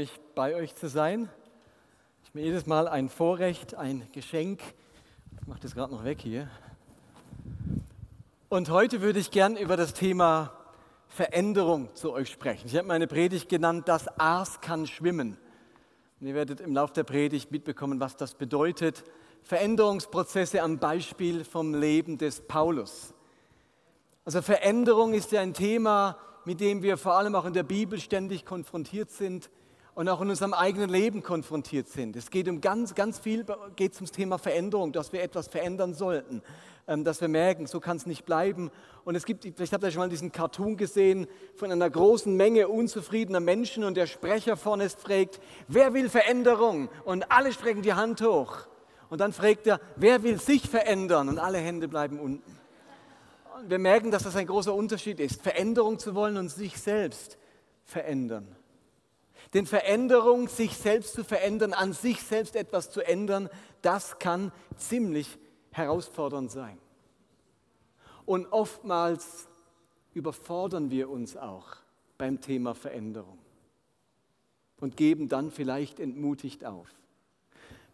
Mich, bei euch zu sein. Es ist mir jedes Mal ein Vorrecht, ein Geschenk. Ich mache das gerade noch weg hier. Und heute würde ich gern über das Thema Veränderung zu euch sprechen. Ich habe meine Predigt genannt, das Aas kann schwimmen. Und ihr werdet im Laufe der Predigt mitbekommen, was das bedeutet. Veränderungsprozesse am Beispiel vom Leben des Paulus. Also Veränderung ist ja ein Thema, mit dem wir vor allem auch in der Bibel ständig konfrontiert sind und auch in unserem eigenen Leben konfrontiert sind. Es geht um ganz, ganz viel, geht ums Thema Veränderung, dass wir etwas verändern sollten, ähm, dass wir merken, so kann es nicht bleiben. Und es gibt, vielleicht habt ihr schon mal diesen Cartoon gesehen von einer großen Menge unzufriedener Menschen und der Sprecher vorne fragt, wer will Veränderung? Und alle strecken die Hand hoch. Und dann fragt er, wer will sich verändern? Und alle Hände bleiben unten. Und wir merken, dass das ein großer Unterschied ist, Veränderung zu wollen und sich selbst verändern. Denn Veränderung, sich selbst zu verändern, an sich selbst etwas zu ändern, das kann ziemlich herausfordernd sein. Und oftmals überfordern wir uns auch beim Thema Veränderung und geben dann vielleicht entmutigt auf.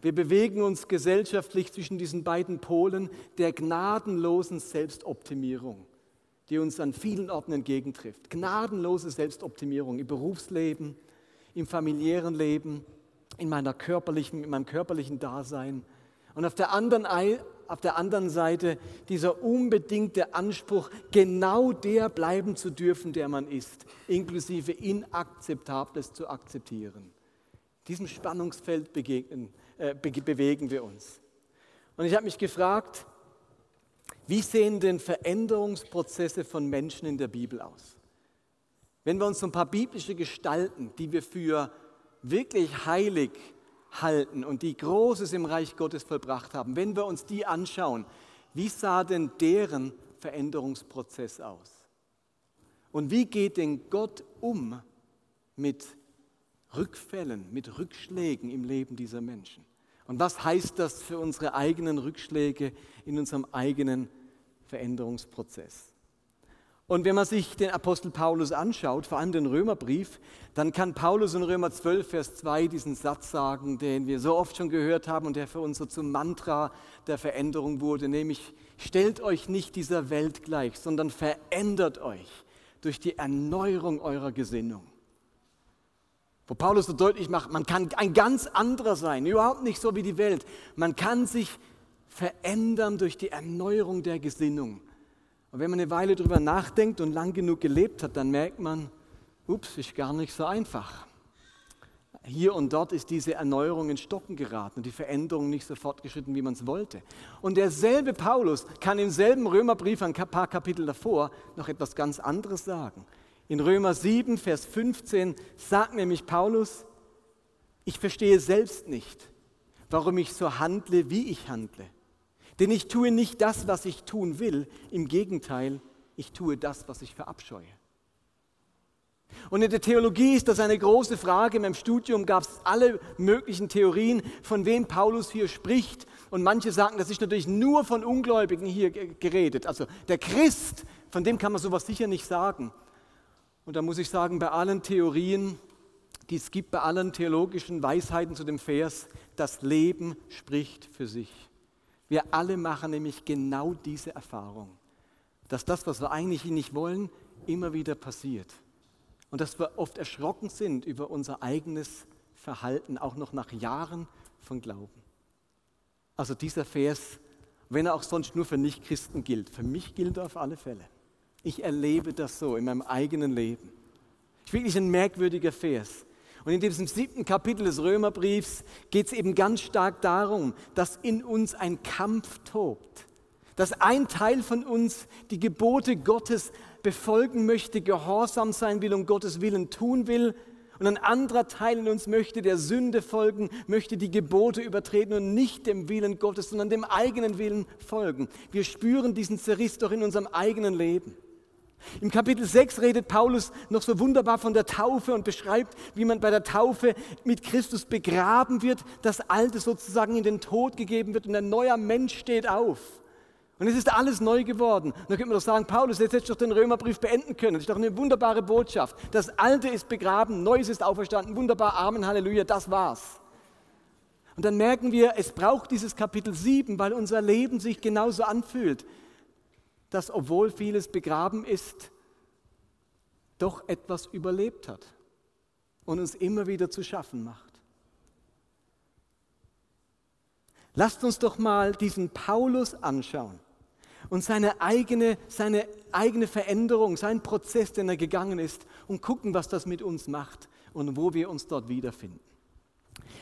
Wir bewegen uns gesellschaftlich zwischen diesen beiden Polen der gnadenlosen Selbstoptimierung, die uns an vielen Orten entgegentrifft. Gnadenlose Selbstoptimierung im Berufsleben, im familiären Leben, in, meiner körperlichen, in meinem körperlichen Dasein. Und auf der, anderen, auf der anderen Seite dieser unbedingte Anspruch, genau der bleiben zu dürfen, der man ist, inklusive Inakzeptables zu akzeptieren. Diesem Spannungsfeld begegnen, äh, be bewegen wir uns. Und ich habe mich gefragt, wie sehen denn Veränderungsprozesse von Menschen in der Bibel aus? Wenn wir uns so ein paar biblische Gestalten, die wir für wirklich heilig halten und die Großes im Reich Gottes vollbracht haben, wenn wir uns die anschauen, wie sah denn deren Veränderungsprozess aus? Und wie geht denn Gott um mit Rückfällen, mit Rückschlägen im Leben dieser Menschen? Und was heißt das für unsere eigenen Rückschläge in unserem eigenen Veränderungsprozess? Und wenn man sich den Apostel Paulus anschaut, vor allem den Römerbrief, dann kann Paulus in Römer 12, Vers 2 diesen Satz sagen, den wir so oft schon gehört haben und der für uns so zum Mantra der Veränderung wurde, nämlich, stellt euch nicht dieser Welt gleich, sondern verändert euch durch die Erneuerung eurer Gesinnung. Wo Paulus so deutlich macht, man kann ein ganz anderer sein, überhaupt nicht so wie die Welt. Man kann sich verändern durch die Erneuerung der Gesinnung. Und wenn man eine Weile darüber nachdenkt und lang genug gelebt hat, dann merkt man, ups, ist gar nicht so einfach. Hier und dort ist diese Erneuerung in Stocken geraten und die Veränderung nicht so fortgeschritten, wie man es wollte. Und derselbe Paulus kann im selben Römerbrief ein paar Kapitel davor noch etwas ganz anderes sagen. In Römer 7, Vers 15 sagt nämlich Paulus, ich verstehe selbst nicht, warum ich so handle, wie ich handle. Denn ich tue nicht das, was ich tun will, im Gegenteil, ich tue das, was ich verabscheue. Und in der Theologie ist das eine große Frage. In meinem Studium gab es alle möglichen Theorien, von wem Paulus hier spricht. Und manche sagen, das ist natürlich nur von Ungläubigen hier geredet. Also der Christ, von dem kann man sowas sicher nicht sagen. Und da muss ich sagen, bei allen Theorien, die es gibt, bei allen theologischen Weisheiten zu dem Vers, das Leben spricht für sich. Wir alle machen nämlich genau diese Erfahrung, dass das, was wir eigentlich nicht wollen, immer wieder passiert. Und dass wir oft erschrocken sind über unser eigenes Verhalten, auch noch nach Jahren von Glauben. Also dieser Vers, wenn er auch sonst nur für Nichtchristen gilt, für mich gilt er auf alle Fälle. Ich erlebe das so in meinem eigenen Leben. Ist wirklich ein merkwürdiger Vers. Und in diesem siebten Kapitel des Römerbriefs geht es eben ganz stark darum, dass in uns ein Kampf tobt. Dass ein Teil von uns die Gebote Gottes befolgen möchte, gehorsam sein will und Gottes Willen tun will. Und ein anderer Teil in uns möchte der Sünde folgen, möchte die Gebote übertreten und nicht dem Willen Gottes, sondern dem eigenen Willen folgen. Wir spüren diesen Zerriss doch in unserem eigenen Leben. Im Kapitel 6 redet Paulus noch so wunderbar von der Taufe und beschreibt, wie man bei der Taufe mit Christus begraben wird, das Alte sozusagen in den Tod gegeben wird und ein neuer Mensch steht auf. Und es ist alles neu geworden. Und dann könnte man doch sagen, Paulus, jetzt hättest du doch den Römerbrief beenden können. Das ist doch eine wunderbare Botschaft. Das Alte ist begraben, Neues ist auferstanden. Wunderbar, Amen, Halleluja, das war's. Und dann merken wir, es braucht dieses Kapitel 7, weil unser Leben sich genauso anfühlt, dass obwohl vieles begraben ist, doch etwas überlebt hat und uns immer wieder zu schaffen macht. Lasst uns doch mal diesen Paulus anschauen und seine eigene, seine eigene Veränderung, seinen Prozess, den er gegangen ist und gucken, was das mit uns macht und wo wir uns dort wiederfinden.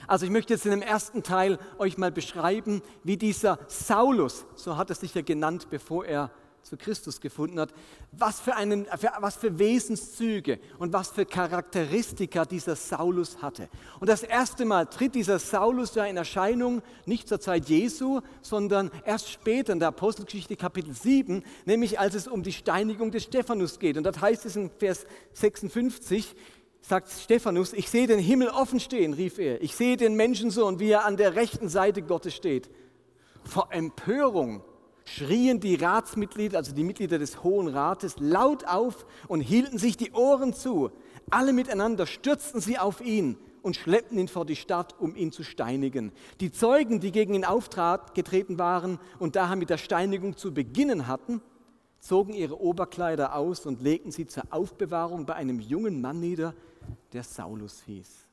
Also ich möchte jetzt in dem ersten Teil euch mal beschreiben, wie dieser Saulus, so hat er sich ja genannt, bevor er zu Christus gefunden hat, was für, einen, für, was für Wesenszüge und was für Charakteristika dieser Saulus hatte. Und das erste Mal tritt dieser Saulus ja in Erscheinung, nicht zur Zeit Jesu, sondern erst später in der Apostelgeschichte Kapitel 7, nämlich als es um die Steinigung des Stephanus geht. Und das heißt es in Vers 56, sagt Stephanus, ich sehe den Himmel offen stehen, rief er. Ich sehe den Menschensohn, wie er an der rechten Seite Gottes steht. Vor Empörung schrien die Ratsmitglieder, also die Mitglieder des Hohen Rates, laut auf und hielten sich die Ohren zu. Alle miteinander stürzten sie auf ihn und schleppten ihn vor die Stadt, um ihn zu steinigen. Die Zeugen, die gegen ihn aufgetreten waren und daher mit der Steinigung zu beginnen hatten, zogen ihre Oberkleider aus und legten sie zur Aufbewahrung bei einem jungen Mann nieder, der Saulus hieß.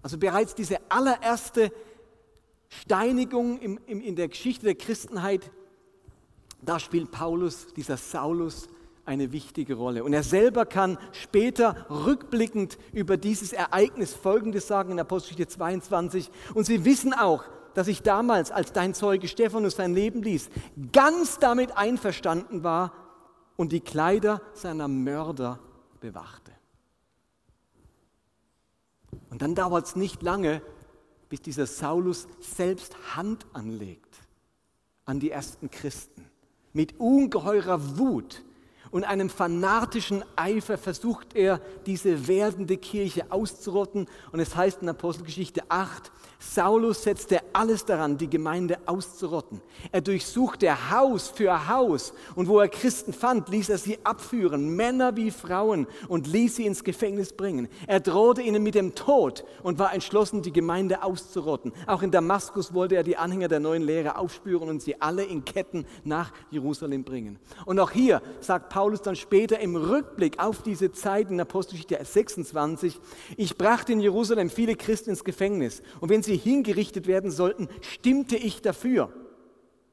Also bereits diese allererste Steinigung im, im, in der Geschichte der Christenheit, da spielt Paulus, dieser Saulus, eine wichtige Rolle. Und er selber kann später rückblickend über dieses Ereignis Folgendes sagen in Apostelgeschichte 22. Und sie wissen auch, dass ich damals, als dein Zeuge Stephanus sein Leben ließ, ganz damit einverstanden war und die Kleider seiner Mörder bewachte. Und dann dauert es nicht lange, bis dieser Saulus selbst Hand anlegt an die ersten Christen. Mit ungeheurer Wut und einem fanatischen Eifer versucht er, diese werdende Kirche auszurotten. Und es heißt in Apostelgeschichte 8, Saulus setzte alles daran, die Gemeinde auszurotten. Er durchsuchte Haus für Haus und wo er Christen fand, ließ er sie abführen, Männer wie Frauen, und ließ sie ins Gefängnis bringen. Er drohte ihnen mit dem Tod und war entschlossen, die Gemeinde auszurotten. Auch in Damaskus wollte er die Anhänger der neuen Lehre aufspüren und sie alle in Ketten nach Jerusalem bringen. Und auch hier sagt Paulus dann später im Rückblick auf diese Zeit in Apostelgeschichte 26, ich brachte in Jerusalem viele Christen ins Gefängnis und wenn sie hingerichtet werden sollten, stimmte ich dafür.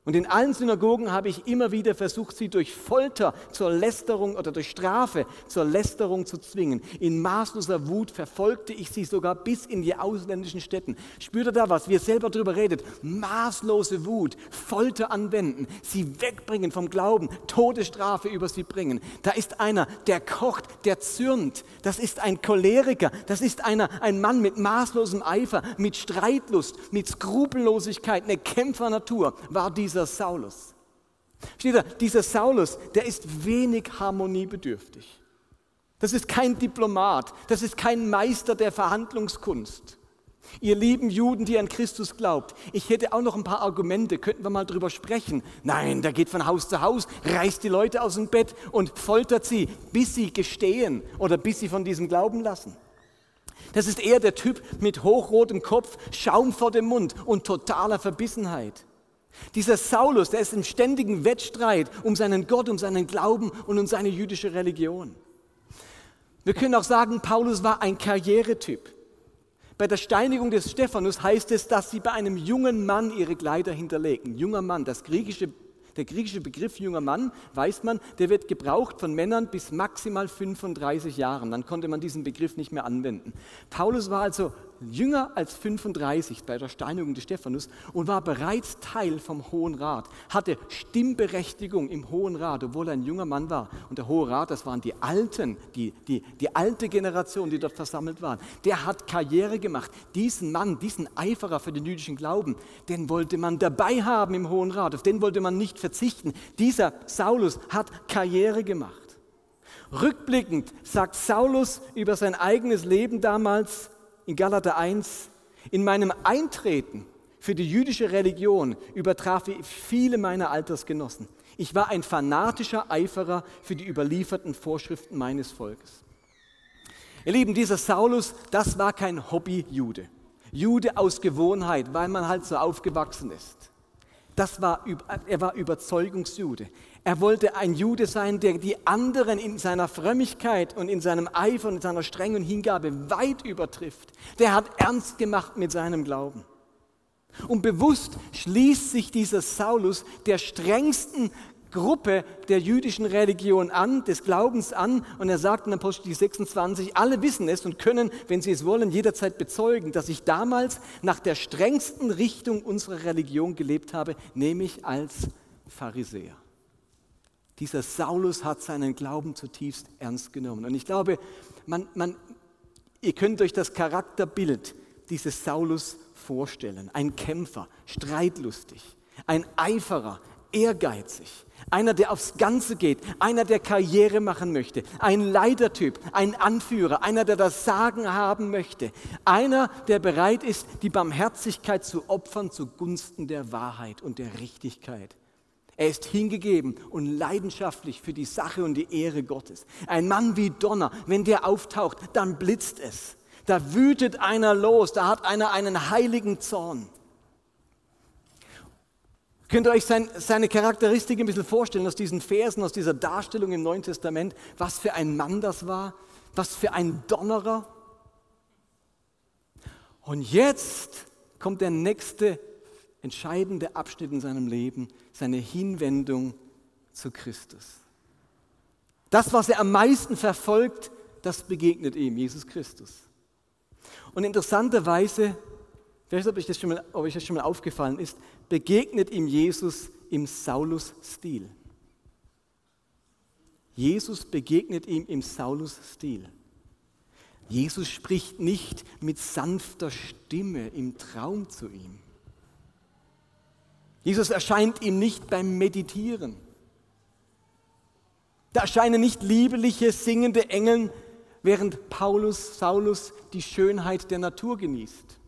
Und in allen Synagogen habe ich immer wieder versucht, sie durch Folter zur Lästerung oder durch Strafe zur Lästerung zu zwingen. In maßloser Wut verfolgte ich sie sogar bis in die ausländischen Städten. Spürt ihr da was? Wie ihr selber darüber redet. Maßlose Wut, Folter anwenden, sie wegbringen vom Glauben, Todesstrafe über sie bringen. Da ist einer, der kocht, der zürnt. Das ist ein Choleriker. Das ist einer, ein Mann mit maßlosem Eifer, mit Streitlust, mit Skrupellosigkeit, eine Kämpfernatur war dieser dieser Saulus. Steht da, dieser Saulus, der ist wenig harmoniebedürftig. Das ist kein Diplomat, das ist kein Meister der Verhandlungskunst. Ihr lieben Juden, die an Christus glaubt, ich hätte auch noch ein paar Argumente, könnten wir mal drüber sprechen. Nein, der geht von Haus zu Haus, reißt die Leute aus dem Bett und foltert sie, bis sie gestehen oder bis sie von diesem Glauben lassen. Das ist eher der Typ mit hochrotem Kopf, Schaum vor dem Mund und totaler Verbissenheit. Dieser Saulus, der ist im ständigen Wettstreit um seinen Gott, um seinen Glauben und um seine jüdische Religion. Wir können auch sagen, Paulus war ein Karrieretyp. Bei der Steinigung des Stephanus heißt es, dass sie bei einem jungen Mann ihre Kleider hinterlegen. Junger Mann, das griechische, der griechische Begriff junger Mann, weiß man, der wird gebraucht von Männern bis maximal 35 Jahren. Dann konnte man diesen Begriff nicht mehr anwenden. Paulus war also jünger als 35 bei der Steinigung des Stephanus und war bereits Teil vom Hohen Rat, hatte Stimmberechtigung im Hohen Rat, obwohl er ein junger Mann war. Und der Hohe Rat, das waren die Alten, die, die, die alte Generation, die dort versammelt waren. Der hat Karriere gemacht. Diesen Mann, diesen Eiferer für den jüdischen Glauben, den wollte man dabei haben im Hohen Rat, auf den wollte man nicht verzichten. Dieser Saulus hat Karriere gemacht. Rückblickend sagt Saulus über sein eigenes Leben damals in Galater 1, in meinem Eintreten für die jüdische Religion übertraf ich viele meiner Altersgenossen. Ich war ein fanatischer Eiferer für die überlieferten Vorschriften meines Volkes. Ihr Lieben, dieser Saulus, das war kein Hobby-Jude. Jude aus Gewohnheit, weil man halt so aufgewachsen ist. Das war, er war Überzeugungsjude. Er wollte ein Jude sein, der die anderen in seiner Frömmigkeit und in seinem Eifer und in seiner strengen Hingabe weit übertrifft. Der hat ernst gemacht mit seinem Glauben. Und bewusst schließt sich dieser Saulus der strengsten Gruppe der jüdischen Religion an, des Glaubens an. Und er sagt in Apostel 26, alle wissen es und können, wenn sie es wollen, jederzeit bezeugen, dass ich damals nach der strengsten Richtung unserer Religion gelebt habe, nämlich als Pharisäer. Dieser Saulus hat seinen Glauben zutiefst ernst genommen. Und ich glaube, man, man, ihr könnt euch das Charakterbild dieses Saulus vorstellen. Ein Kämpfer, streitlustig, ein Eiferer, ehrgeizig, einer, der aufs Ganze geht, einer, der Karriere machen möchte, ein Leitertyp, ein Anführer, einer, der das Sagen haben möchte, einer, der bereit ist, die Barmherzigkeit zu opfern zugunsten der Wahrheit und der Richtigkeit. Er ist hingegeben und leidenschaftlich für die Sache und die Ehre Gottes. Ein Mann wie Donner, wenn der auftaucht, dann blitzt es. Da wütet einer los, da hat einer einen heiligen Zorn. Könnt ihr euch sein, seine Charakteristik ein bisschen vorstellen aus diesen Versen, aus dieser Darstellung im Neuen Testament, was für ein Mann das war, was für ein Donnerer? Und jetzt kommt der nächste entscheidende Abschnitt in seinem Leben, seine Hinwendung zu Christus. Das, was er am meisten verfolgt, das begegnet ihm, Jesus Christus. Und interessanterweise, ich weiß nicht, ob euch das schon mal, ob euch das schon mal aufgefallen ist, begegnet ihm Jesus im Saulus-Stil. Jesus begegnet ihm im Saulus-Stil. Jesus spricht nicht mit sanfter Stimme im Traum zu ihm. Jesus erscheint ihm nicht beim Meditieren. Da erscheinen nicht liebeliche, singende Engel, während Paulus, Saulus die Schönheit der Natur genießt.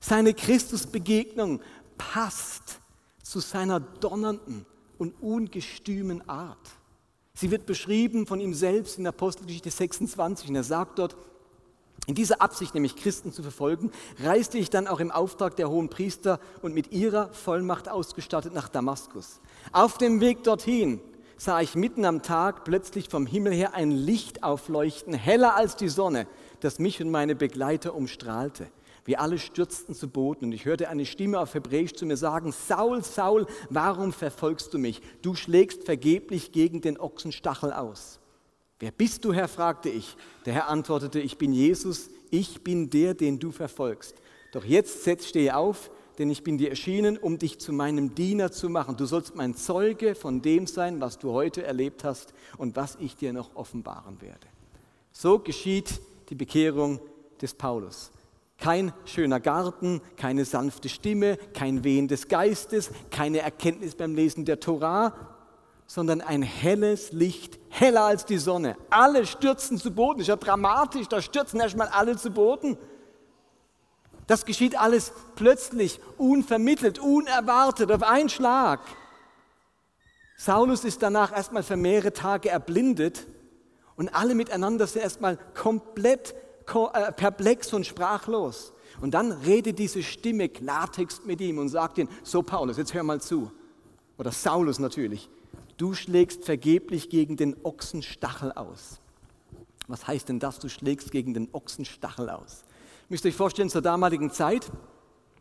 Seine Christusbegegnung passt zu seiner donnernden und ungestümen Art. Sie wird beschrieben von ihm selbst in Apostelgeschichte 26 und er sagt dort, in dieser Absicht, nämlich Christen zu verfolgen, reiste ich dann auch im Auftrag der hohen Priester und mit ihrer Vollmacht ausgestattet nach Damaskus. Auf dem Weg dorthin sah ich mitten am Tag plötzlich vom Himmel her ein Licht aufleuchten, heller als die Sonne, das mich und meine Begleiter umstrahlte. Wir alle stürzten zu Boden und ich hörte eine Stimme auf Hebräisch zu mir sagen, Saul, Saul, warum verfolgst du mich? Du schlägst vergeblich gegen den Ochsenstachel aus. Wer bist du, Herr? fragte ich. Der Herr antwortete, ich bin Jesus, ich bin der, den du verfolgst. Doch jetzt setz, stehe auf, denn ich bin dir erschienen, um dich zu meinem Diener zu machen. Du sollst mein Zeuge von dem sein, was du heute erlebt hast und was ich dir noch offenbaren werde. So geschieht die Bekehrung des Paulus. Kein schöner Garten, keine sanfte Stimme, kein Wehen des Geistes, keine Erkenntnis beim Lesen der Torah, sondern ein helles Licht, heller als die Sonne. Alle stürzen zu Boden. Ist ja dramatisch, da stürzen erstmal alle zu Boden. Das geschieht alles plötzlich, unvermittelt, unerwartet, auf einen Schlag. Saulus ist danach erstmal für mehrere Tage erblindet und alle miteinander sind erstmal komplett äh, perplex und sprachlos. Und dann redet diese Stimme Klartext mit ihm und sagt ihm, so Paulus, jetzt hör mal zu. Oder Saulus natürlich, du schlägst vergeblich gegen den Ochsenstachel aus. Was heißt denn das, du schlägst gegen den Ochsenstachel aus? Müsst ihr euch vorstellen, zur damaligen Zeit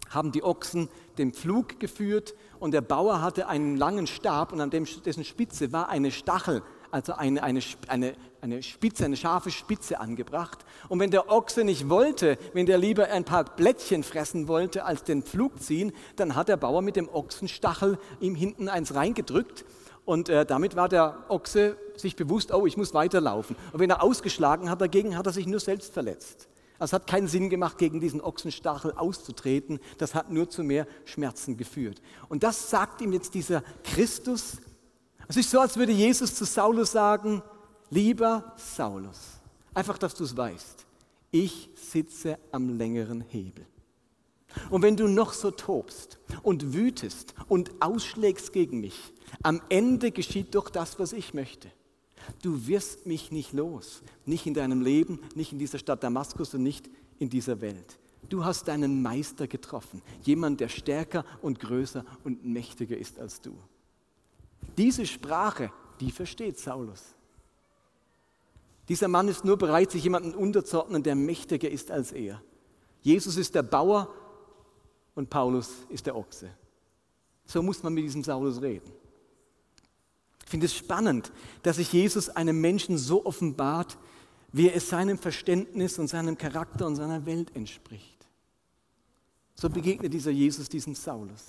haben die Ochsen den Pflug geführt und der Bauer hatte einen langen Stab und an dessen Spitze war eine Stachel also eine, eine, eine, eine Spitze, eine scharfe Spitze angebracht. Und wenn der Ochse nicht wollte, wenn der lieber ein paar Blättchen fressen wollte, als den Pflug ziehen, dann hat der Bauer mit dem Ochsenstachel ihm hinten eins reingedrückt. Und äh, damit war der Ochse sich bewusst, oh, ich muss weiterlaufen. Und wenn er ausgeschlagen hat dagegen, hat er sich nur selbst verletzt. Also es hat keinen Sinn gemacht, gegen diesen Ochsenstachel auszutreten. Das hat nur zu mehr Schmerzen geführt. Und das sagt ihm jetzt dieser Christus. Es ist so, als würde Jesus zu Saulus sagen, lieber Saulus, einfach, dass du es weißt, ich sitze am längeren Hebel. Und wenn du noch so tobst und wütest und ausschlägst gegen mich, am Ende geschieht doch das, was ich möchte. Du wirst mich nicht los, nicht in deinem Leben, nicht in dieser Stadt Damaskus und nicht in dieser Welt. Du hast deinen Meister getroffen, jemand, der stärker und größer und mächtiger ist als du. Diese Sprache, die versteht Saulus. Dieser Mann ist nur bereit, sich jemandem unterzuordnen, der mächtiger ist als er. Jesus ist der Bauer und Paulus ist der Ochse. So muss man mit diesem Saulus reden. Ich finde es spannend, dass sich Jesus einem Menschen so offenbart, wie es seinem Verständnis und seinem Charakter und seiner Welt entspricht. So begegnet dieser Jesus diesem Saulus.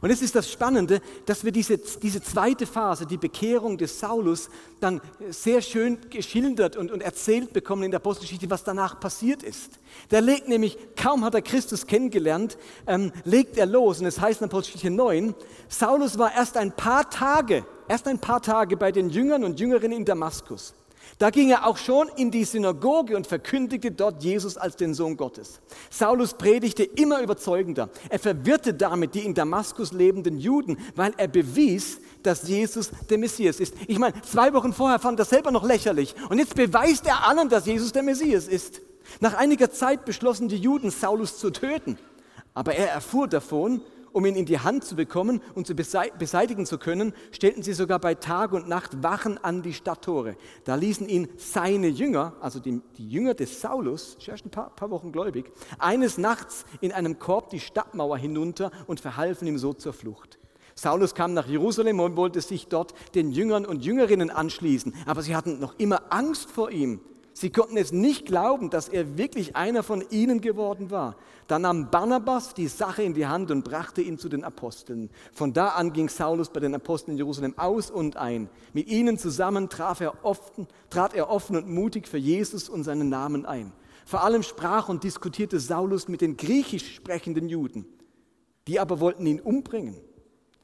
Und es ist das Spannende, dass wir diese, diese zweite Phase, die Bekehrung des Saulus, dann sehr schön geschildert und, und erzählt bekommen in der Apostelgeschichte, was danach passiert ist. Der legt nämlich, kaum hat er Christus kennengelernt, ähm, legt er los. Und es heißt in Apostelgeschichte 9, Saulus war erst ein paar Tage, erst ein paar Tage bei den Jüngern und Jüngerinnen in Damaskus. Da ging er auch schon in die Synagoge und verkündigte dort Jesus als den Sohn Gottes. Saulus predigte immer überzeugender. Er verwirrte damit die in Damaskus lebenden Juden, weil er bewies, dass Jesus der Messias ist. Ich meine, zwei Wochen vorher fand er selber noch lächerlich und jetzt beweist er allen, dass Jesus der Messias ist. Nach einiger Zeit beschlossen die Juden, Saulus zu töten. Aber er erfuhr davon um ihn in die Hand zu bekommen und zu beseitigen zu können, stellten sie sogar bei Tag und Nacht Wachen an die Stadttore. Da ließen ihn seine Jünger, also die, die Jünger des Saulus, erst ein paar, paar Wochen gläubig, eines Nachts in einem Korb die Stadtmauer hinunter und verhalfen ihm so zur Flucht. Saulus kam nach Jerusalem und wollte sich dort den Jüngern und Jüngerinnen anschließen, aber sie hatten noch immer Angst vor ihm. Sie konnten es nicht glauben, dass er wirklich einer von ihnen geworden war. Da nahm Barnabas die Sache in die Hand und brachte ihn zu den Aposteln. Von da an ging Saulus bei den Aposteln in Jerusalem aus und ein. Mit ihnen zusammen er offen, trat er offen und mutig für Jesus und seinen Namen ein. Vor allem sprach und diskutierte Saulus mit den griechisch sprechenden Juden. Die aber wollten ihn umbringen.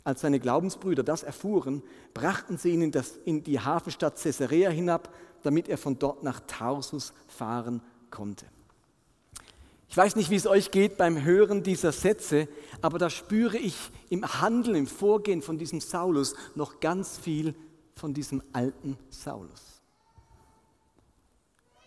Als seine Glaubensbrüder das erfuhren, brachten sie ihn in, das, in die Hafenstadt Caesarea hinab, damit er von dort nach Tarsus fahren konnte. Ich weiß nicht, wie es euch geht beim Hören dieser Sätze, aber da spüre ich im Handeln, im Vorgehen von diesem Saulus noch ganz viel von diesem alten Saulus.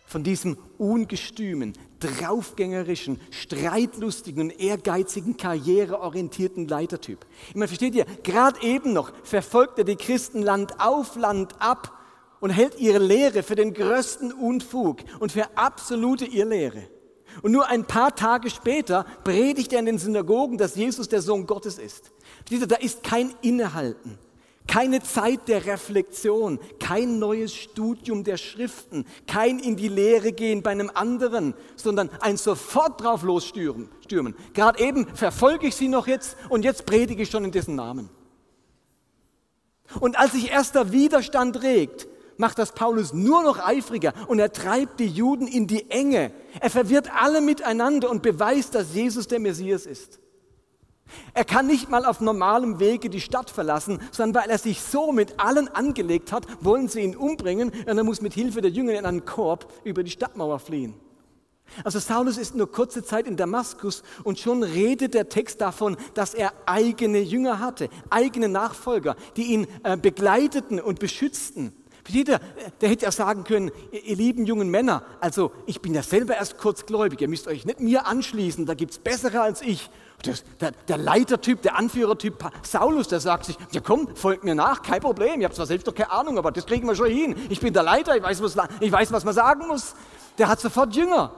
Von diesem ungestümen, draufgängerischen, streitlustigen und ehrgeizigen, karriereorientierten Leitertyp. Ich meine, versteht ihr, gerade eben noch verfolgt er die Christen Land auf, Land ab und hält ihre Lehre für den größten Unfug und für absolute Irrlehre. Und nur ein paar Tage später predigt er in den Synagogen, dass Jesus der Sohn Gottes ist. Da ist kein Innehalten, keine Zeit der Reflexion, kein neues Studium der Schriften, kein in die Lehre gehen bei einem anderen, sondern ein sofort drauf losstürmen. Gerade eben verfolge ich sie noch jetzt und jetzt predige ich schon in dessen Namen. Und als sich erster Widerstand regt, macht das Paulus nur noch eifriger und er treibt die Juden in die Enge. Er verwirrt alle miteinander und beweist, dass Jesus der Messias ist. Er kann nicht mal auf normalem Wege die Stadt verlassen, sondern weil er sich so mit allen angelegt hat, wollen sie ihn umbringen und er muss mit Hilfe der Jünger in einen Korb über die Stadtmauer fliehen. Also Saulus ist nur kurze Zeit in Damaskus und schon redet der Text davon, dass er eigene Jünger hatte, eigene Nachfolger, die ihn äh, begleiteten und beschützten. Jeder, der hätte ja sagen können, ihr lieben jungen Männer, also ich bin ja selber erst kurzgläubig, ihr müsst euch nicht mir anschließen, da gibt es bessere als ich. Das, der, der, Leitertyp, der Anführertyp Saulus, der sagt sich, ja komm, folgt mir nach, kein Problem, ich habe zwar selbst doch keine Ahnung, aber das kriegen wir schon hin. Ich bin der Leiter, ich weiß, was, ich weiß, was man sagen muss. Der hat sofort Jünger.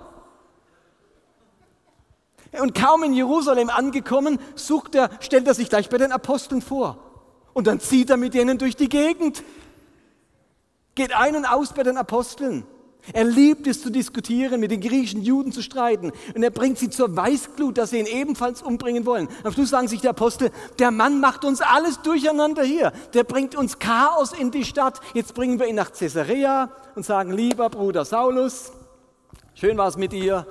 Und kaum in Jerusalem angekommen, sucht er, stellt er sich gleich bei den Aposteln vor. Und dann zieht er mit denen durch die Gegend. Geht ein und aus bei den Aposteln. Er liebt es zu diskutieren, mit den griechischen Juden zu streiten. Und er bringt sie zur Weißglut, dass sie ihn ebenfalls umbringen wollen. Am Schluss sagen sich die Apostel, der Mann macht uns alles durcheinander hier. Der bringt uns Chaos in die Stadt. Jetzt bringen wir ihn nach Caesarea und sagen, lieber Bruder Saulus, schön war es mit dir.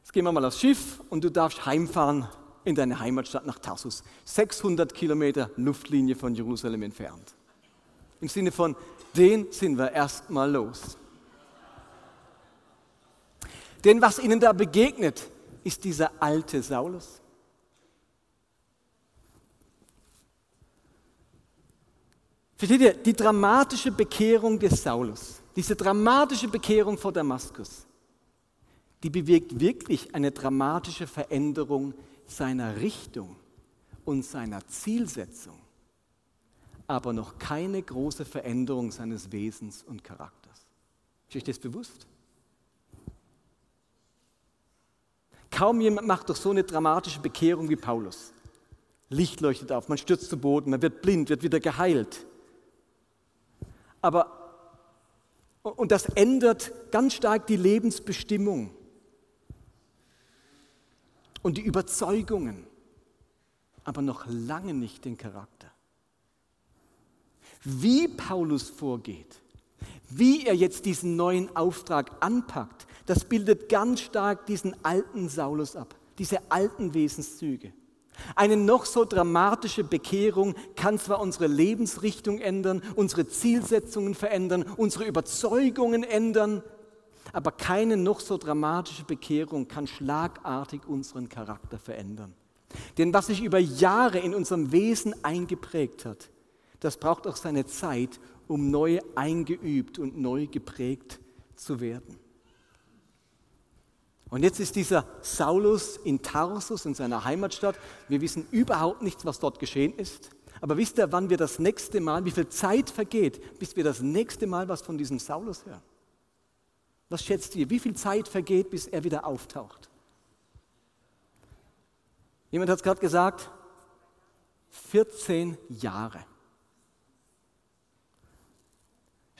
Jetzt gehen wir mal aufs Schiff und du darfst heimfahren in deine Heimatstadt nach Tarsus. 600 Kilometer Luftlinie von Jerusalem entfernt. Im Sinne von, den sind wir erstmal los. Denn was ihnen da begegnet, ist dieser alte Saulus. Versteht ihr, die dramatische Bekehrung des Saulus, diese dramatische Bekehrung vor Damaskus, die bewirkt wirklich eine dramatische Veränderung seiner Richtung und seiner Zielsetzung, aber noch keine große Veränderung seines Wesens und Charakters. Ist euch das bewusst? Kaum jemand macht doch so eine dramatische Bekehrung wie Paulus. Licht leuchtet auf, man stürzt zu Boden, man wird blind, wird wieder geheilt. Aber, und das ändert ganz stark die Lebensbestimmung und die Überzeugungen, aber noch lange nicht den Charakter. Wie Paulus vorgeht, wie er jetzt diesen neuen Auftrag anpackt, das bildet ganz stark diesen alten Saulus ab, diese alten Wesenszüge. Eine noch so dramatische Bekehrung kann zwar unsere Lebensrichtung ändern, unsere Zielsetzungen verändern, unsere Überzeugungen ändern, aber keine noch so dramatische Bekehrung kann schlagartig unseren Charakter verändern. Denn was sich über Jahre in unserem Wesen eingeprägt hat, das braucht auch seine Zeit, um neu eingeübt und neu geprägt zu werden. Und jetzt ist dieser Saulus in Tarsus, in seiner Heimatstadt. Wir wissen überhaupt nichts, was dort geschehen ist. Aber wisst ihr, wann wir das nächste Mal, wie viel Zeit vergeht, bis wir das nächste Mal was von diesem Saulus hören? Was schätzt ihr? Wie viel Zeit vergeht, bis er wieder auftaucht? Jemand hat es gerade gesagt, 14 Jahre.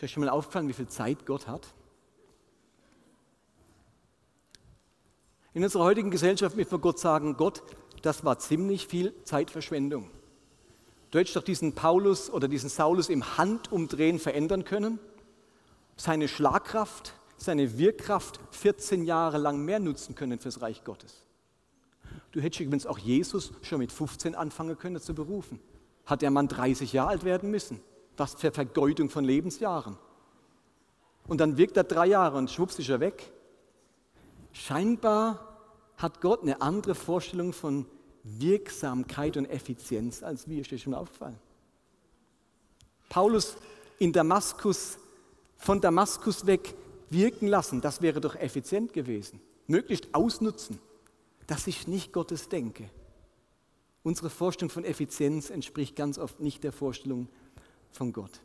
Ist euch schon mal aufgefallen, wie viel Zeit Gott hat? In unserer heutigen Gesellschaft müssen wir Gott sagen, Gott, das war ziemlich viel Zeitverschwendung. Du hättest doch diesen Paulus oder diesen Saulus im Handumdrehen verändern können. Seine Schlagkraft, seine Wirkkraft 14 Jahre lang mehr nutzen können fürs Reich Gottes. Du hättest übrigens auch Jesus schon mit 15 anfangen können zu berufen. Hat der Mann 30 Jahre alt werden müssen? Was für Vergeudung von Lebensjahren. Und dann wirkt er drei Jahre und schwupps ist er weg. Scheinbar hat Gott eine andere Vorstellung von Wirksamkeit und Effizienz als wir. Ist dir schon aufgefallen? Paulus in Damaskus, von Damaskus weg wirken lassen, das wäre doch effizient gewesen. Möglichst ausnutzen. Das ist nicht Gottes Denke. Unsere Vorstellung von Effizienz entspricht ganz oft nicht der Vorstellung von Gott.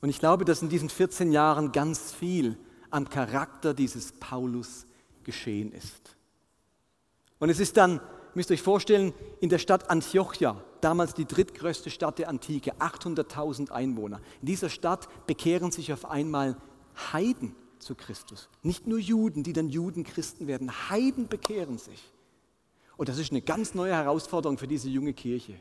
Und ich glaube, dass in diesen 14 Jahren ganz viel am Charakter dieses Paulus geschehen ist. Und es ist dann, müsst ihr euch vorstellen, in der Stadt Antiochia, damals die drittgrößte Stadt der Antike, 800.000 Einwohner. In dieser Stadt bekehren sich auf einmal Heiden zu Christus. Nicht nur Juden, die dann Judenchristen werden. Heiden bekehren sich. Und das ist eine ganz neue Herausforderung für diese junge Kirche.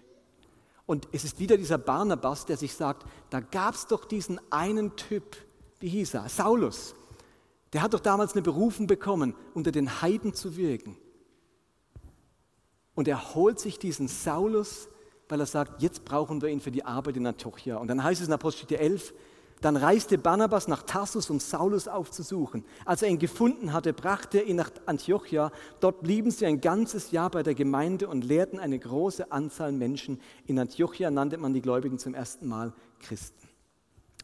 Und es ist wieder dieser Barnabas, der sich sagt, da gab es doch diesen einen Typ, wie hieß er? Saulus. Der hat doch damals eine Berufung bekommen, unter den Heiden zu wirken. Und er holt sich diesen Saulus, weil er sagt, jetzt brauchen wir ihn für die Arbeit in Antiochia. Und dann heißt es in Apostel 11, dann reiste Barnabas nach Tarsus, um Saulus aufzusuchen. Als er ihn gefunden hatte, brachte er ihn nach Antiochia. Dort blieben sie ein ganzes Jahr bei der Gemeinde und lehrten eine große Anzahl Menschen. In Antiochia nannte man die Gläubigen zum ersten Mal Christen.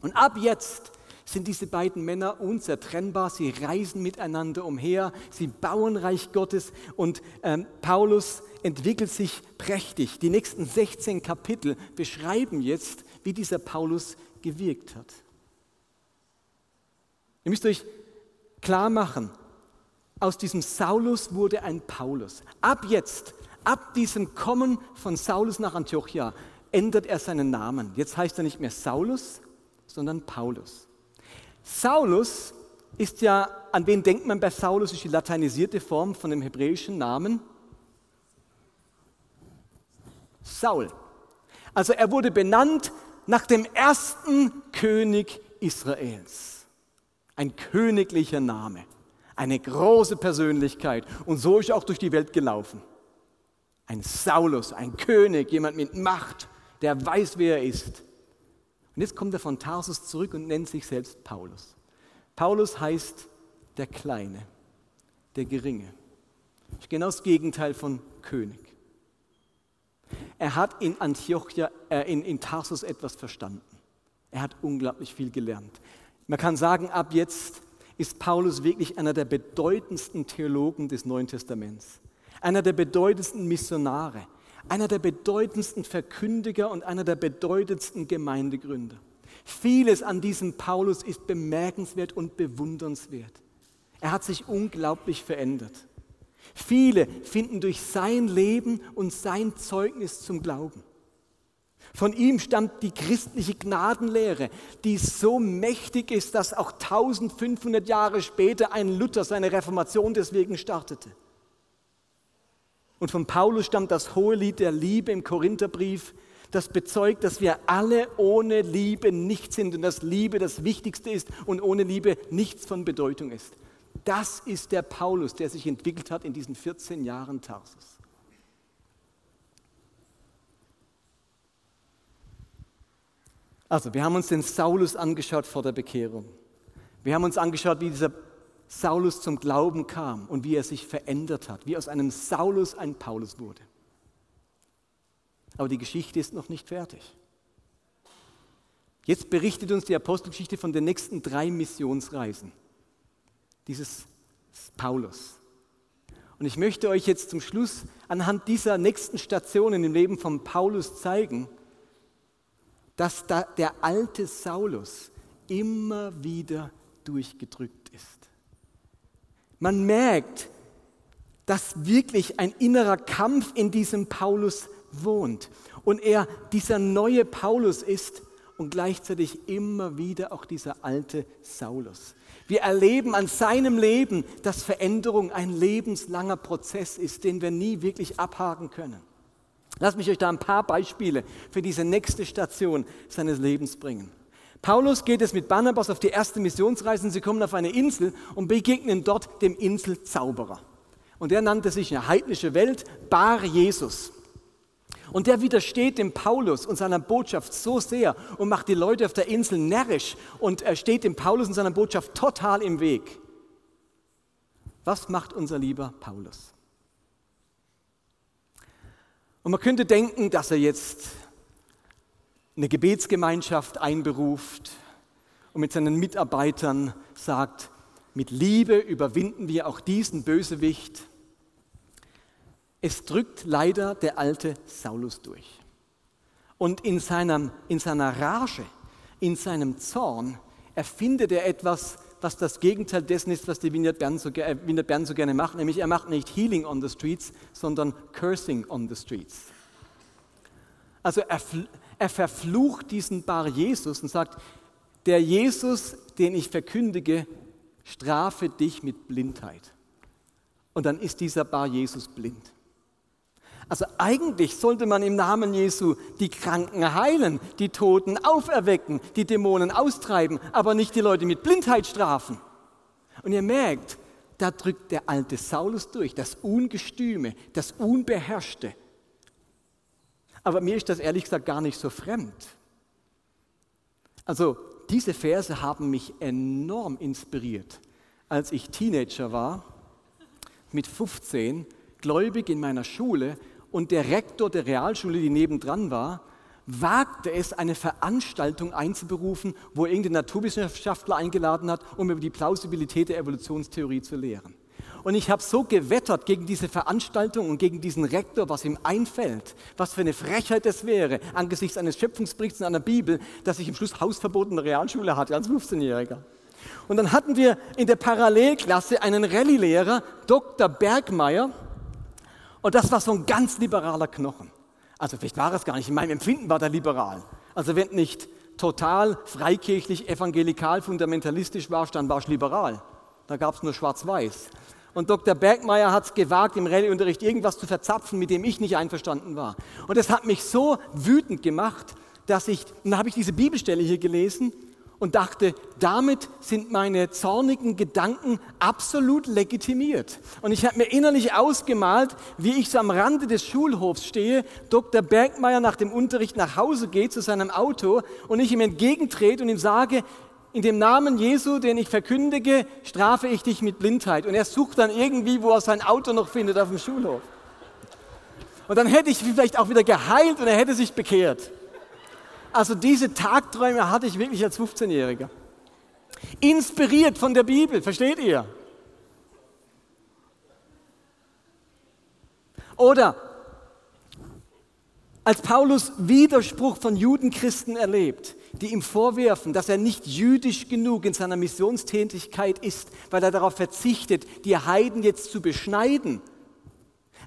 Und ab jetzt sind diese beiden Männer unzertrennbar. Sie reisen miteinander umher, sie bauen Reich Gottes und ähm, Paulus entwickelt sich prächtig. Die nächsten 16 Kapitel beschreiben jetzt, wie dieser Paulus gewirkt hat. Ihr müsst euch klar machen, aus diesem Saulus wurde ein Paulus. Ab jetzt, ab diesem Kommen von Saulus nach Antiochia, ändert er seinen Namen. Jetzt heißt er nicht mehr Saulus, sondern Paulus. Saulus ist ja, an wen denkt man bei Saulus, ist die lateinisierte Form von dem hebräischen Namen Saul. Also er wurde benannt nach dem ersten König Israels. Ein königlicher Name, eine große Persönlichkeit. Und so ist er auch durch die Welt gelaufen. Ein Saulus, ein König, jemand mit Macht, der weiß, wer er ist. Und jetzt kommt er von Tarsus zurück und nennt sich selbst Paulus. Paulus heißt der Kleine, der Geringe. Genau das Gegenteil von König. Er hat in Antiochia, äh, in, in Tarsus etwas verstanden. Er hat unglaublich viel gelernt. Man kann sagen, ab jetzt ist Paulus wirklich einer der bedeutendsten Theologen des Neuen Testaments, einer der bedeutendsten Missionare, einer der bedeutendsten Verkündiger und einer der bedeutendsten Gemeindegründer. Vieles an diesem Paulus ist bemerkenswert und bewundernswert. Er hat sich unglaublich verändert. Viele finden durch sein Leben und sein Zeugnis zum Glauben. Von ihm stammt die christliche Gnadenlehre, die so mächtig ist, dass auch 1500 Jahre später ein Luther seine Reformation deswegen startete. Und von Paulus stammt das hohe Lied der Liebe im Korintherbrief, das bezeugt, dass wir alle ohne Liebe nichts sind und dass Liebe das Wichtigste ist und ohne Liebe nichts von Bedeutung ist. Das ist der Paulus, der sich entwickelt hat in diesen 14 Jahren Tarsus. Also, wir haben uns den Saulus angeschaut vor der Bekehrung. Wir haben uns angeschaut, wie dieser Saulus zum Glauben kam und wie er sich verändert hat, wie aus einem Saulus ein Paulus wurde. Aber die Geschichte ist noch nicht fertig. Jetzt berichtet uns die Apostelgeschichte von den nächsten drei Missionsreisen dieses Paulus. Und ich möchte euch jetzt zum Schluss anhand dieser nächsten Stationen im Leben von Paulus zeigen, dass da der alte Saulus immer wieder durchgedrückt ist. Man merkt, dass wirklich ein innerer Kampf in diesem Paulus wohnt und er dieser neue Paulus ist und gleichzeitig immer wieder auch dieser alte Saulus. Wir erleben an seinem Leben, dass Veränderung ein lebenslanger Prozess ist, den wir nie wirklich abhaken können. Lasst mich euch da ein paar Beispiele für diese nächste Station seines Lebens bringen. Paulus geht es mit Barnabas auf die erste Missionsreise. Sie kommen auf eine Insel und begegnen dort dem Inselzauberer. Und der nannte sich in der heidnische Welt Bar Jesus. Und der widersteht dem Paulus und seiner Botschaft so sehr und macht die Leute auf der Insel närrisch und er steht dem Paulus und seiner Botschaft total im Weg. Was macht unser lieber Paulus? Und man könnte denken, dass er jetzt eine Gebetsgemeinschaft einberuft und mit seinen Mitarbeitern sagt, mit Liebe überwinden wir auch diesen Bösewicht es drückt leider der alte Saulus durch. Und in, seinem, in seiner Rage, in seinem Zorn erfindet er etwas, was das Gegenteil dessen ist, was die Vineyard Bern so, äh, Vineyard Bern so gerne macht, nämlich er macht nicht Healing on the Streets, sondern Cursing on the Streets. Also er, er verflucht diesen Bar Jesus und sagt, der Jesus, den ich verkündige, strafe dich mit Blindheit. Und dann ist dieser Bar Jesus blind. Also eigentlich sollte man im Namen Jesu die Kranken heilen, die Toten auferwecken, die Dämonen austreiben, aber nicht die Leute mit Blindheit strafen. Und ihr merkt, da drückt der alte Saulus durch, das Ungestüme, das Unbeherrschte. Aber mir ist das ehrlich gesagt gar nicht so fremd. Also diese Verse haben mich enorm inspiriert, als ich Teenager war, mit 15, gläubig in meiner Schule und der Rektor der Realschule, die nebendran war, wagte es, eine Veranstaltung einzuberufen, wo irgendeinen Naturwissenschaftler eingeladen hat, um über die Plausibilität der Evolutionstheorie zu lehren. Und ich habe so gewettert gegen diese Veranstaltung und gegen diesen Rektor, was ihm einfällt, was für eine Frechheit das wäre, angesichts eines Schöpfungsberichts in einer Bibel, dass ich im Schluss Hausverbot in der Realschule hatte als 15-Jähriger. Und dann hatten wir in der Parallelklasse einen Rallye-Lehrer, Dr. Bergmeier, und das war so ein ganz liberaler Knochen. Also vielleicht war es gar nicht, in meinem Empfinden war der liberal. Also wenn nicht total freikirchlich, evangelikal, fundamentalistisch warst, dann warst du liberal. Da gab es nur schwarz-weiß. Und Dr. Bergmeier hat es gewagt, im Rallyeunterricht irgendwas zu verzapfen, mit dem ich nicht einverstanden war. Und es hat mich so wütend gemacht, dass ich, dann habe ich diese Bibelstelle hier gelesen und dachte, damit sind meine zornigen Gedanken absolut legitimiert. Und ich habe mir innerlich ausgemalt, wie ich so am Rande des Schulhofs stehe, Dr. Bergmeier nach dem Unterricht nach Hause geht zu seinem Auto und ich ihm entgegentrete und ihm sage, in dem Namen Jesu, den ich verkündige, strafe ich dich mit Blindheit. Und er sucht dann irgendwie, wo er sein Auto noch findet auf dem Schulhof. Und dann hätte ich vielleicht auch wieder geheilt und er hätte sich bekehrt. Also diese Tagträume hatte ich wirklich als 15-Jähriger. Inspiriert von der Bibel, versteht ihr? Oder als Paulus Widerspruch von Judenchristen erlebt, die ihm vorwerfen, dass er nicht jüdisch genug in seiner Missionstätigkeit ist, weil er darauf verzichtet, die Heiden jetzt zu beschneiden,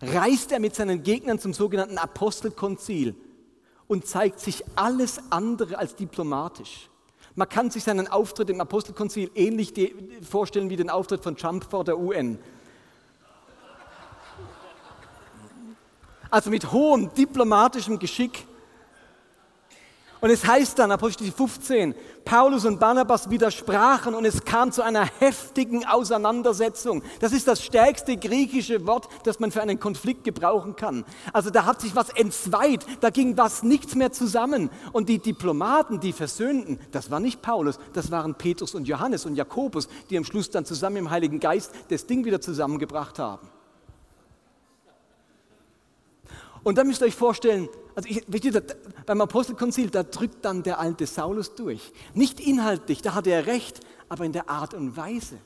reist er mit seinen Gegnern zum sogenannten Apostelkonzil und zeigt sich alles andere als diplomatisch. Man kann sich seinen Auftritt im Apostelkonzil ähnlich vorstellen wie den Auftritt von Trump vor der UN. Also mit hohem diplomatischem Geschick und es heißt dann, Apostel 15, Paulus und Barnabas widersprachen und es kam zu einer heftigen Auseinandersetzung. Das ist das stärkste griechische Wort, das man für einen Konflikt gebrauchen kann. Also da hat sich was entzweit, da ging was nichts mehr zusammen. Und die Diplomaten, die versöhnten, das war nicht Paulus, das waren Petrus und Johannes und Jakobus, die am Schluss dann zusammen im Heiligen Geist das Ding wieder zusammengebracht haben. Und dann müsst ihr euch vorstellen, also ich, beim Apostelkonzil, da drückt dann der alte Saulus durch. Nicht inhaltlich, da hat er recht, aber in der Art und Weise.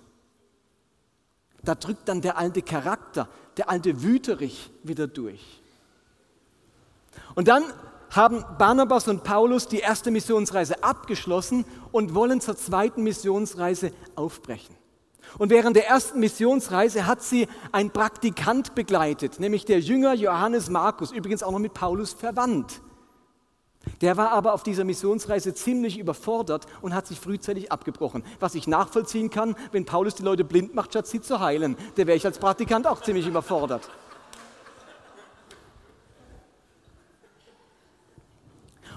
Da drückt dann der alte Charakter, der alte Wüterich wieder durch. Und dann haben Barnabas und Paulus die erste Missionsreise abgeschlossen und wollen zur zweiten Missionsreise aufbrechen. Und während der ersten Missionsreise hat sie ein Praktikant begleitet, nämlich der Jünger Johannes Markus, übrigens auch noch mit Paulus verwandt. Der war aber auf dieser Missionsreise ziemlich überfordert und hat sich frühzeitig abgebrochen. Was ich nachvollziehen kann, wenn Paulus die Leute blind macht, statt sie zu heilen. Der wäre ich als Praktikant auch ziemlich überfordert.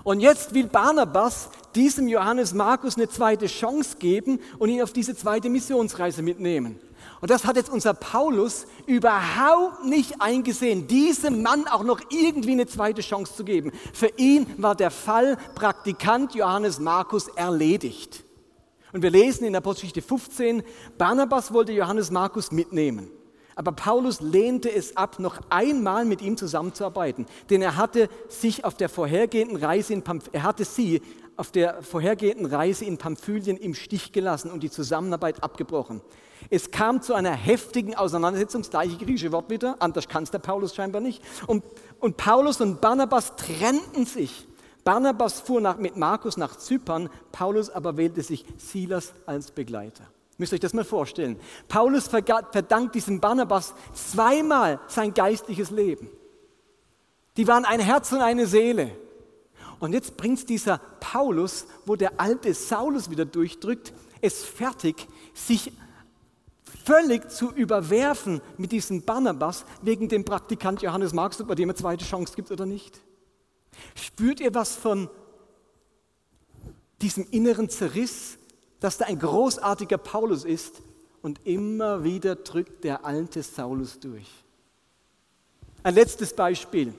Und jetzt will Barnabas diesem Johannes Markus eine zweite Chance geben und ihn auf diese zweite Missionsreise mitnehmen. Und das hat jetzt unser Paulus überhaupt nicht eingesehen, diesem Mann auch noch irgendwie eine zweite Chance zu geben. Für ihn war der Fall Praktikant Johannes Markus erledigt. Und wir lesen in Apostelgeschichte 15, Barnabas wollte Johannes Markus mitnehmen. Aber Paulus lehnte es ab, noch einmal mit ihm zusammenzuarbeiten, denn er hatte sich auf der vorhergehenden Reise in Pamph er hatte sie auf der vorhergehenden Reise in Pamphylien im Stich gelassen und die Zusammenarbeit abgebrochen. Es kam zu einer heftigen Auseinandersetzung, das gleiche griechische Wort wieder, anders kann es der Paulus scheinbar nicht. Und, und Paulus und Barnabas trennten sich. Barnabas fuhr nach, mit Markus nach Zypern, Paulus aber wählte sich Silas als Begleiter. Müsst ihr euch das mal vorstellen. Paulus verdankt diesem Barnabas zweimal sein geistliches Leben. Die waren ein Herz und eine Seele. Und jetzt bringt dieser Paulus, wo der alte Saulus wieder durchdrückt, es fertig, sich völlig zu überwerfen mit diesem Barnabas wegen dem Praktikant Johannes Marx, ob er dem eine zweite Chance gibt oder nicht. Spürt ihr was von diesem inneren Zerriss, dass da ein großartiger Paulus ist und immer wieder drückt der alte Saulus durch. Ein letztes Beispiel.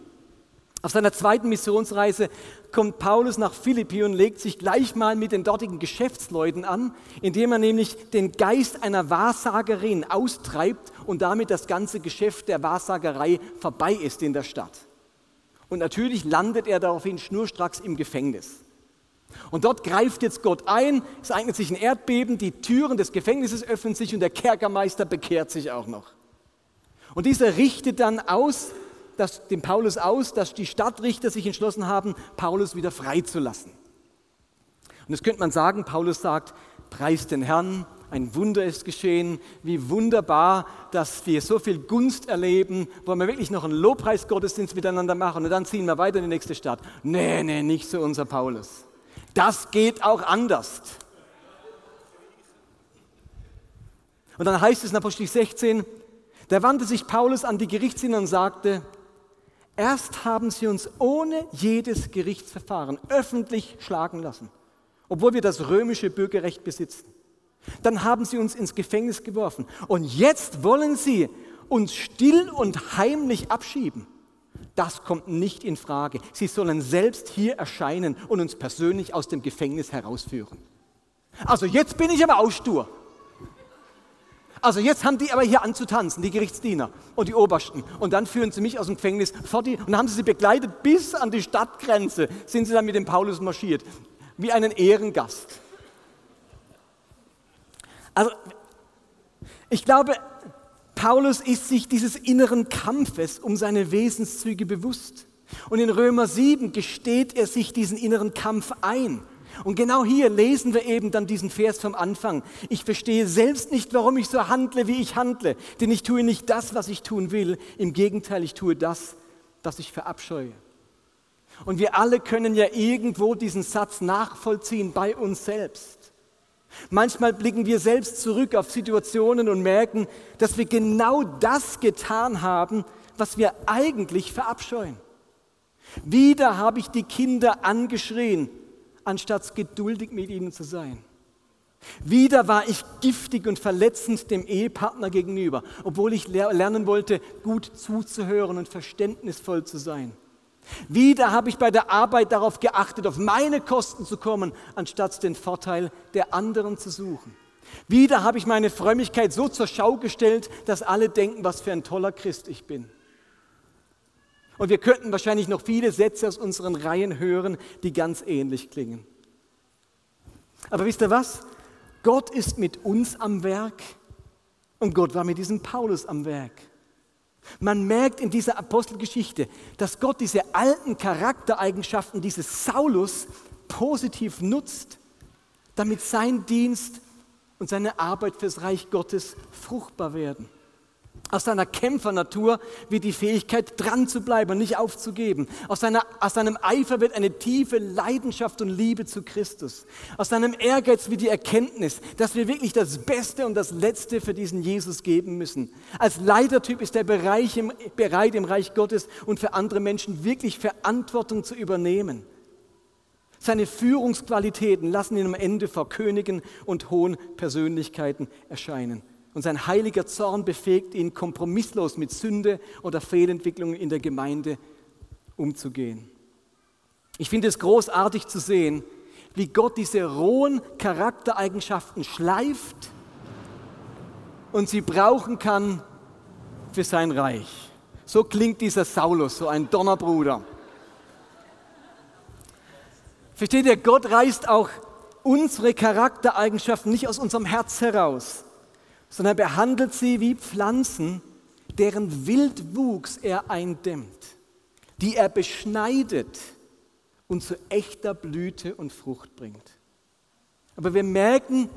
Auf seiner zweiten Missionsreise kommt Paulus nach Philippi und legt sich gleich mal mit den dortigen Geschäftsleuten an, indem er nämlich den Geist einer Wahrsagerin austreibt und damit das ganze Geschäft der Wahrsagerei vorbei ist in der Stadt. Und natürlich landet er daraufhin schnurstracks im Gefängnis. Und dort greift jetzt Gott ein, es eignet sich ein Erdbeben, die Türen des Gefängnisses öffnen sich und der Kerkermeister bekehrt sich auch noch. Und dieser richtet dann aus, dass, dem Paulus aus, dass die Stadtrichter sich entschlossen haben, Paulus wieder freizulassen. Und jetzt könnte man sagen, Paulus sagt, preist den Herrn, ein Wunder ist geschehen, wie wunderbar, dass wir so viel Gunst erleben, wollen wir wirklich noch einen Lobpreisgottesdienst miteinander machen und dann ziehen wir weiter in die nächste Stadt. Nee, nee, nicht so unser Paulus. Das geht auch anders. Und dann heißt es in Apostel 16, da wandte sich Paulus an die Gerichtsdiener und sagte, erst haben sie uns ohne jedes Gerichtsverfahren öffentlich schlagen lassen, obwohl wir das römische Bürgerrecht besitzen. Dann haben sie uns ins Gefängnis geworfen. Und jetzt wollen sie uns still und heimlich abschieben. Das kommt nicht in Frage. Sie sollen selbst hier erscheinen und uns persönlich aus dem Gefängnis herausführen. Also jetzt bin ich aber auch stur. Also jetzt haben die aber hier anzutanzen, die Gerichtsdiener und die Obersten. Und dann führen sie mich aus dem Gefängnis die, und dann haben sie sie begleitet bis an die Stadtgrenze, sind sie dann mit dem Paulus marschiert, wie einen Ehrengast. Also ich glaube, Paulus ist sich dieses inneren Kampfes um seine Wesenszüge bewusst. Und in Römer 7 gesteht er sich diesen inneren Kampf ein. Und genau hier lesen wir eben dann diesen Vers vom Anfang. Ich verstehe selbst nicht, warum ich so handle, wie ich handle, denn ich tue nicht das, was ich tun will. Im Gegenteil, ich tue das, was ich verabscheue. Und wir alle können ja irgendwo diesen Satz nachvollziehen bei uns selbst. Manchmal blicken wir selbst zurück auf Situationen und merken, dass wir genau das getan haben, was wir eigentlich verabscheuen. Wieder habe ich die Kinder angeschrien, anstatt geduldig mit ihnen zu sein. Wieder war ich giftig und verletzend dem Ehepartner gegenüber, obwohl ich lernen wollte, gut zuzuhören und verständnisvoll zu sein. Wieder habe ich bei der Arbeit darauf geachtet, auf meine Kosten zu kommen, anstatt den Vorteil der anderen zu suchen. Wieder habe ich meine Frömmigkeit so zur Schau gestellt, dass alle denken, was für ein toller Christ ich bin. Und wir könnten wahrscheinlich noch viele Sätze aus unseren Reihen hören, die ganz ähnlich klingen. Aber wisst ihr was? Gott ist mit uns am Werk und Gott war mit diesem Paulus am Werk. Man merkt in dieser Apostelgeschichte, dass Gott diese alten Charaktereigenschaften dieses Saulus positiv nutzt, damit sein Dienst und seine Arbeit fürs Reich Gottes fruchtbar werden. Aus seiner Kämpfernatur wird die Fähigkeit, dran zu bleiben und nicht aufzugeben. Aus, seiner, aus seinem Eifer wird eine tiefe Leidenschaft und Liebe zu Christus. Aus seinem Ehrgeiz wird die Erkenntnis, dass wir wirklich das Beste und das Letzte für diesen Jesus geben müssen. Als Leitertyp ist er bereit im Reich Gottes und für andere Menschen wirklich Verantwortung zu übernehmen. Seine Führungsqualitäten lassen ihn am Ende vor Königen und hohen Persönlichkeiten erscheinen. Und sein heiliger Zorn befähigt ihn, kompromisslos mit Sünde oder Fehlentwicklungen in der Gemeinde umzugehen. Ich finde es großartig zu sehen, wie Gott diese rohen Charaktereigenschaften schleift und sie brauchen kann für sein Reich. So klingt dieser Saulus, so ein Donnerbruder. Versteht ihr, Gott reißt auch unsere Charaktereigenschaften nicht aus unserem Herz heraus, sondern behandelt sie wie Pflanzen, deren Wildwuchs er eindämmt, die er beschneidet und zu echter Blüte und Frucht bringt. Aber wir merken,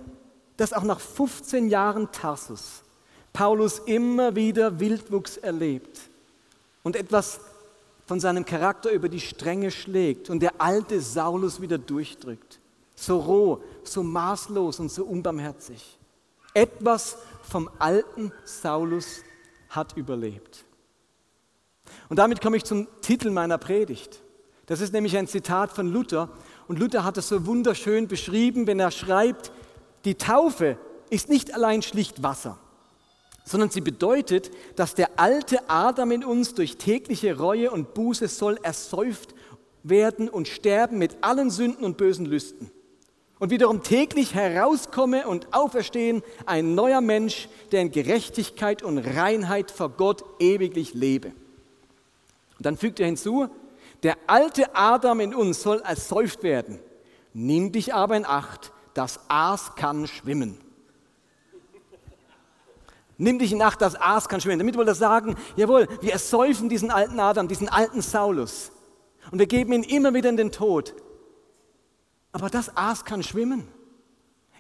dass auch nach 15 Jahren Tarsus Paulus immer wieder Wildwuchs erlebt und etwas von seinem Charakter über die Stränge schlägt und der alte Saulus wieder durchdrückt. So roh, so maßlos und so unbarmherzig. Etwas vom alten Saulus hat überlebt. Und damit komme ich zum Titel meiner Predigt. Das ist nämlich ein Zitat von Luther. Und Luther hat es so wunderschön beschrieben, wenn er schreibt, die Taufe ist nicht allein schlicht Wasser, sondern sie bedeutet, dass der alte Adam in uns durch tägliche Reue und Buße soll ersäuft werden und sterben mit allen Sünden und bösen Lüsten und wiederum täglich herauskomme und auferstehen ein neuer Mensch, der in Gerechtigkeit und Reinheit vor Gott ewiglich lebe. Und dann fügt er hinzu, der alte Adam in uns soll ersäuft werden. Nimm dich aber in Acht, das Aas kann schwimmen. Nimm dich in Acht, das Aas kann schwimmen. Damit wollte er sagen, jawohl, wir ersäufen diesen alten Adam, diesen alten Saulus. Und wir geben ihn immer wieder in den Tod. Aber das Aas kann schwimmen.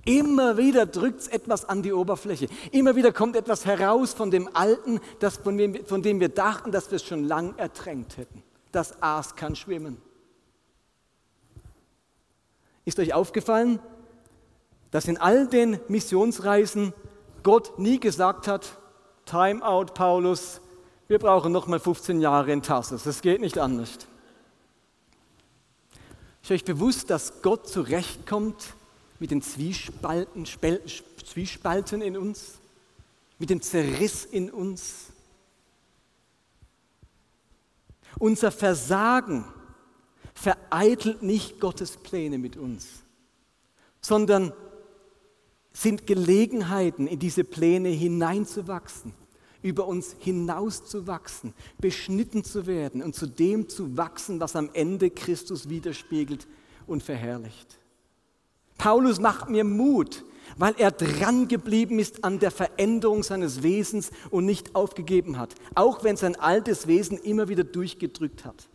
Immer wieder drückt es etwas an die Oberfläche. Immer wieder kommt etwas heraus von dem Alten, das von, dem, von dem wir dachten, dass wir es schon lang ertränkt hätten. Das Aas kann schwimmen. Ist euch aufgefallen, dass in all den Missionsreisen Gott nie gesagt hat, Time out, Paulus, wir brauchen noch mal 15 Jahre in Tarsus, das geht nicht anders. Ist euch bewusst, dass Gott zurechtkommt mit den Zwiespalten, Zwiespalten in uns, mit dem Zerriss in uns? Unser Versagen vereitelt nicht Gottes Pläne mit uns, sondern sind Gelegenheiten, in diese Pläne hineinzuwachsen, über uns hinauszuwachsen, beschnitten zu werden und zu dem zu wachsen, was am Ende Christus widerspiegelt und verherrlicht. Paulus macht mir Mut, weil er dran geblieben ist an der Veränderung seines Wesens und nicht aufgegeben hat, auch wenn sein altes Wesen immer wieder durchgedrückt hat.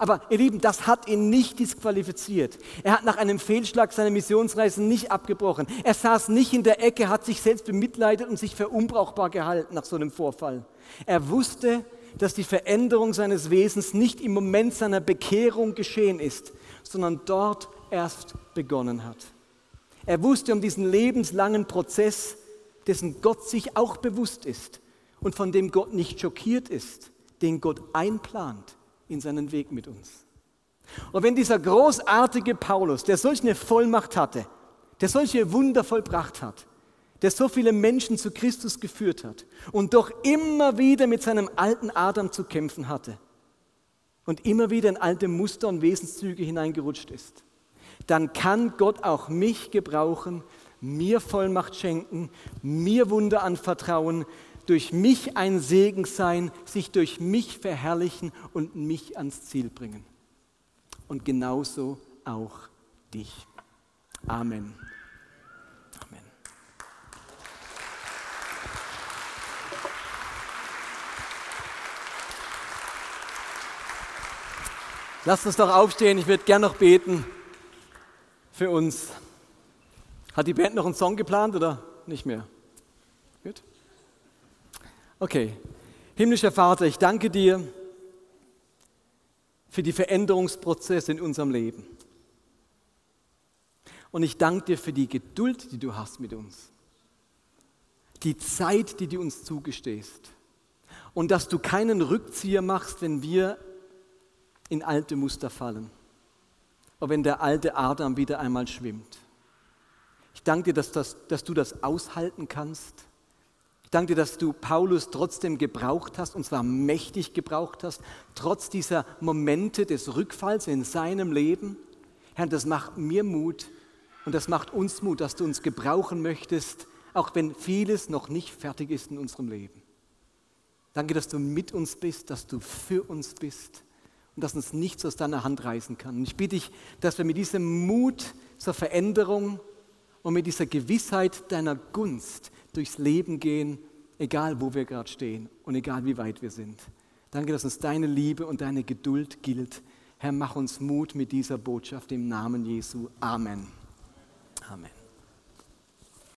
Aber ihr Lieben, das hat ihn nicht disqualifiziert. Er hat nach einem Fehlschlag seine Missionsreise nicht abgebrochen. Er saß nicht in der Ecke, hat sich selbst bemitleidet und sich für unbrauchbar gehalten nach so einem Vorfall. Er wusste, dass die Veränderung seines Wesens nicht im Moment seiner Bekehrung geschehen ist, sondern dort erst begonnen hat. Er wusste um diesen lebenslangen Prozess, dessen Gott sich auch bewusst ist und von dem Gott nicht schockiert ist, den Gott einplant in seinen Weg mit uns. Und wenn dieser großartige Paulus, der solch eine Vollmacht hatte, der solche Wunder vollbracht hat, der so viele Menschen zu Christus geführt hat und doch immer wieder mit seinem alten Adam zu kämpfen hatte und immer wieder in alte Muster und Wesenszüge hineingerutscht ist, dann kann Gott auch mich gebrauchen, mir Vollmacht schenken, mir Wunder anvertrauen, durch mich ein Segen sein, sich durch mich verherrlichen und mich ans Ziel bringen. Und genauso auch dich. Amen. Amen. Lasst uns doch aufstehen, ich würde gern noch beten für uns. Hat die Band noch einen Song geplant oder nicht mehr? Okay, himmlischer Vater, ich danke dir für die Veränderungsprozesse in unserem Leben. Und ich danke dir für die Geduld, die du hast mit uns. Die Zeit, die du uns zugestehst. Und dass du keinen Rückzieher machst, wenn wir in alte Muster fallen. Oder wenn der alte Adam wieder einmal schwimmt. Ich danke dir, dass, das, dass du das aushalten kannst ich danke dir, dass du Paulus trotzdem gebraucht hast, und zwar mächtig gebraucht hast, trotz dieser Momente des Rückfalls in seinem Leben. Herr, das macht mir Mut und das macht uns Mut, dass du uns gebrauchen möchtest, auch wenn vieles noch nicht fertig ist in unserem Leben. Danke, dass du mit uns bist, dass du für uns bist und dass uns nichts aus deiner Hand reißen kann. Und ich bitte dich, dass wir mit diesem Mut zur Veränderung und mit dieser Gewissheit deiner Gunst durchs Leben gehen, egal wo wir gerade stehen und egal wie weit wir sind. Danke, dass uns deine Liebe und deine Geduld gilt. Herr, mach uns Mut mit dieser Botschaft im Namen Jesu. Amen. Amen.